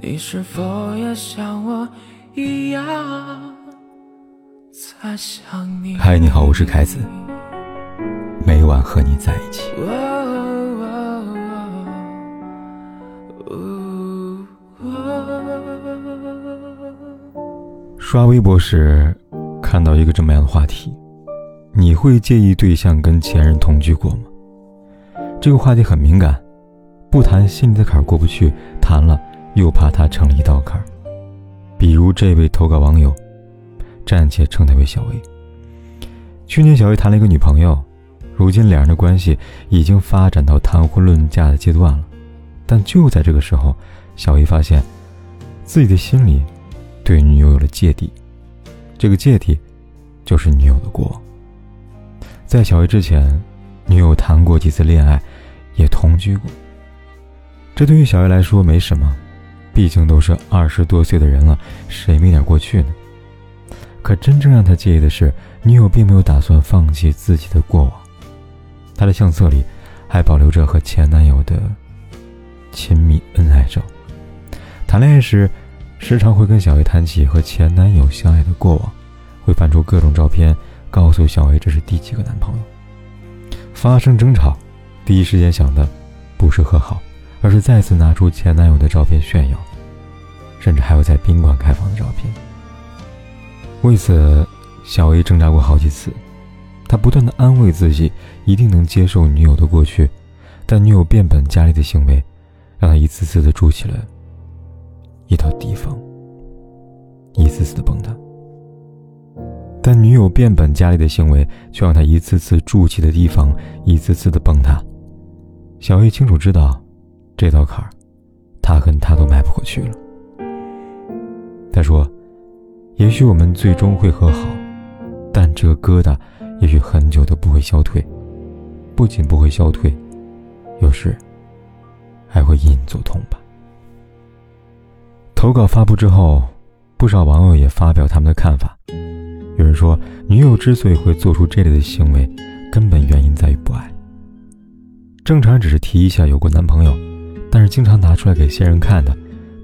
你是否也像我一样在想你？嗨，你好，我是凯子，每晚和你在一起。刷微博时看到一个这么样的话题：你会介意对象跟前任同居过吗？这个话题很敏感，不谈心里的坎儿过不去，谈了。又怕他成了一道坎儿，比如这位投稿网友，暂且称他为小 A。去年小 A 谈了一个女朋友，如今两人的关系已经发展到谈婚论嫁的阶段了。但就在这个时候，小 A 发现自己的心里对女友有了芥蒂，这个芥蒂就是女友的过往。在小 A 之前，女友谈过几次恋爱，也同居过。这对于小 A 来说没什么。毕竟都是二十多岁的人了，谁没点过去呢？可真正让他介意的是，女友并没有打算放弃自己的过往。她的相册里还保留着和前男友的亲密恩爱照。谈恋爱时，时常会跟小 A 谈起和前男友相爱的过往，会翻出各种照片，告诉小 A 这是第几个男朋友。发生争吵，第一时间想的不是和好，而是再次拿出前男友的照片炫耀。甚至还有在宾馆开房的照片。为此，小 A 挣扎过好几次，他不断的安慰自己，一定能接受女友的过去，但女友变本加厉的行为，让他一次次的筑起了一道堤防，一次次的崩塌。但女友变本加厉的行为，却让他一次次筑起的堤防，一次次的崩塌。小 A 清楚知道，这道坎儿，他跟他都迈不过去了。他说：“也许我们最终会和好，但这个疙瘩也许很久都不会消退。不仅不会消退，有时还会隐隐作痛吧。”投稿发布之后，不少网友也发表他们的看法。有人说，女友之所以会做出这类的行为，根本原因在于不爱。正常只是提一下有过男朋友，但是经常拿出来给现任看的，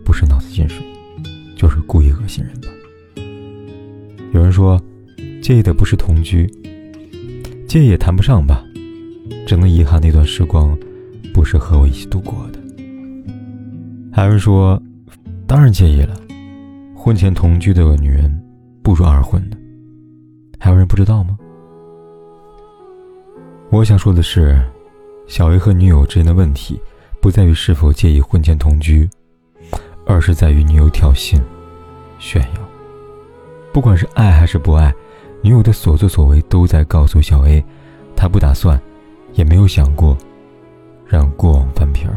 不是脑子进水。就是故意恶心人吧。有人说，介意的不是同居，介意也谈不上吧，只能遗憾那段时光不是和我一起度过的。还有人说，当然介意了，婚前同居的女人不如二婚的。还有人不知道吗？我想说的是，小 A 和女友之间的问题，不在于是否介意婚前同居。而是在于女友挑衅、炫耀，不管是爱还是不爱，女友的所作所为都在告诉小 A，他不打算，也没有想过，让过往翻篇儿。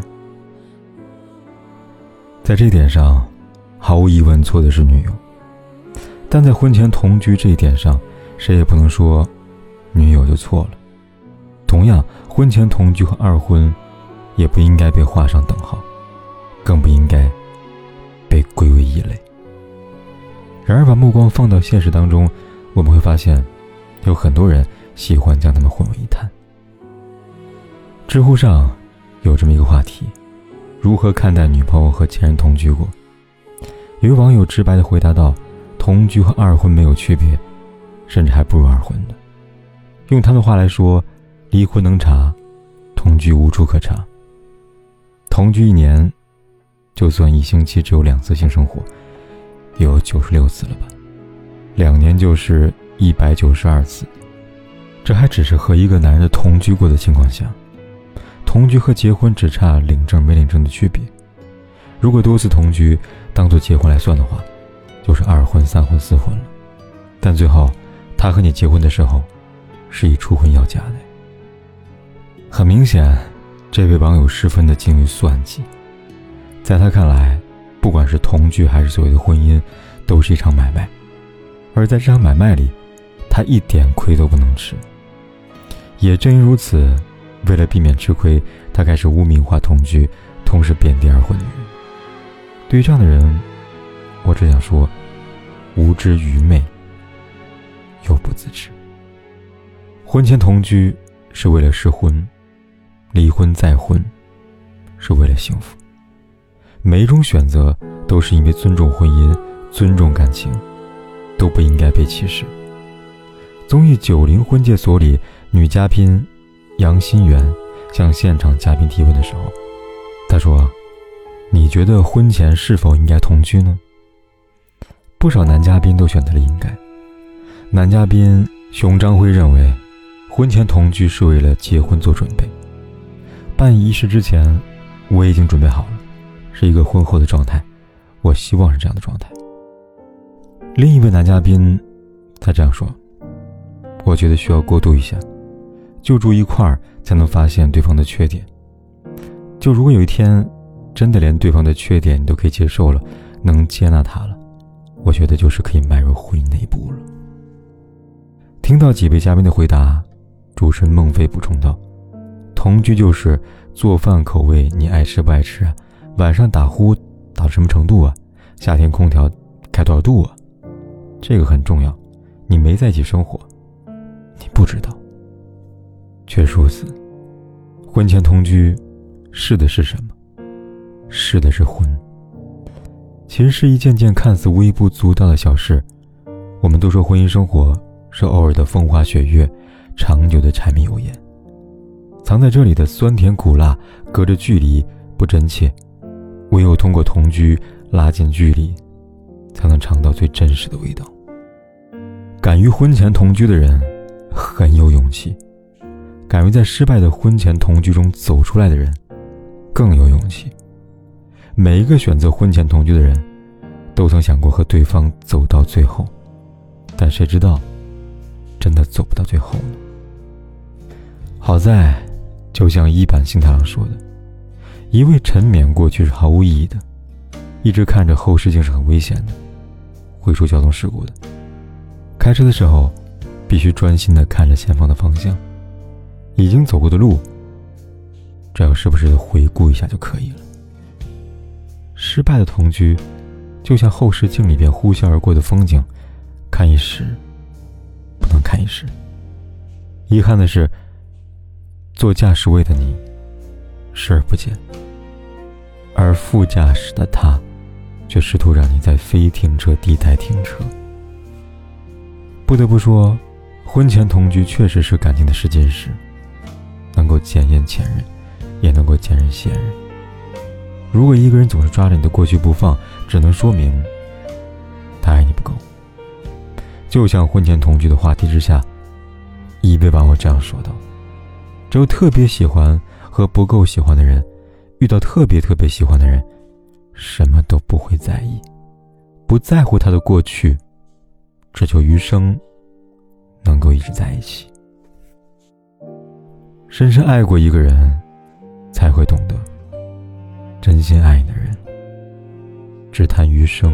在这点上，毫无疑问错的是女友，但在婚前同居这一点上，谁也不能说女友就错了。同样，婚前同居和二婚，也不应该被画上等号，更不应该。被归为异类。然而，把目光放到现实当中，我们会发现，有很多人喜欢将他们混为一谈。知乎上有这么一个话题：如何看待女朋友和前任同居过？有网友直白的回答道：“同居和二婚没有区别，甚至还不如二婚呢。用他的话来说，离婚能查，同居无处可查。同居一年。”就算一星期只有两次性生活，有九十六次了吧？两年就是一百九十二次，这还只是和一个男人的同居过的情况下。同居和结婚只差领证没领证的区别。如果多次同居当做结婚来算的话，就是二婚、三婚、四婚了。但最后，他和你结婚的时候，是以初婚要价的。很明显，这位网友十分的精于算计。在他看来，不管是同居还是所谓的婚姻，都是一场买卖。而在这场买卖里，他一点亏都不能吃。也正因如此，为了避免吃亏，他开始污名化同居，同时贬低二婚女人。对于这样的人，我只想说：无知愚昧，又不自知。婚前同居是为了试婚，离婚再婚是为了幸福。每一种选择都是因为尊重婚姻、尊重感情，都不应该被歧视。综艺《九零婚介所》里，女嘉宾杨新元向现场嘉宾提问的时候，她说：“你觉得婚前是否应该同居呢？”不少男嘉宾都选择了应该。男嘉宾熊张辉认为，婚前同居是为了结婚做准备。办仪式之前，我已经准备好了，是一个婚后的状态。我希望是这样的状态。另一位男嘉宾，他这样说：“我觉得需要过渡一下，就住一块儿才能发现对方的缺点。就如果有一天，真的连对方的缺点你都可以接受了，能接纳他了，我觉得就是可以迈入婚姻那一步了。”听到几位嘉宾的回答，主持人孟非补充道。同居就是做饭口味你爱吃不爱吃啊？晚上打呼打到什么程度啊？夏天空调开多少度啊？这个很重要。你没在一起生活，你不知道。却如此，婚前同居，试的是什么？试的是婚。其实是一件件看似微不足道的小事。我们都说婚姻生活是偶尔的风花雪月，长久的柴米油盐。藏在这里的酸甜苦辣，隔着距离不真切，唯有通过同居拉近距离，才能尝到最真实的味道。敢于婚前同居的人很有勇气，敢于在失败的婚前同居中走出来的人更有勇气。每一个选择婚前同居的人，都曾想过和对方走到最后，但谁知道，真的走不到最后呢？好在。就像一坂幸太郎说的：“一味沉湎过去是毫无意义的，一直看着后视镜是很危险的，会出交通事故的。开车的时候，必须专心的看着前方的方向，已经走过的路，只要时不时的回顾一下就可以了。失败的同居，就像后视镜里边呼啸而过的风景，看一时，不能看一世。遗憾的是。”坐驾驶位的你视而不见，而副驾驶的他，却试图让你在非停车地带停车。不得不说，婚前同居确实是感情的试金石，能够检验前任，也能够检验现任。如果一个人总是抓着你的过去不放，只能说明他爱你不够。就像婚前同居的话题之下，一位网友这样说道。只有特别喜欢和不够喜欢的人，遇到特别特别喜欢的人，什么都不会在意，不在乎他的过去，只求余生能够一直在一起。深深爱过一个人，才会懂得，真心爱你的人，只谈余生。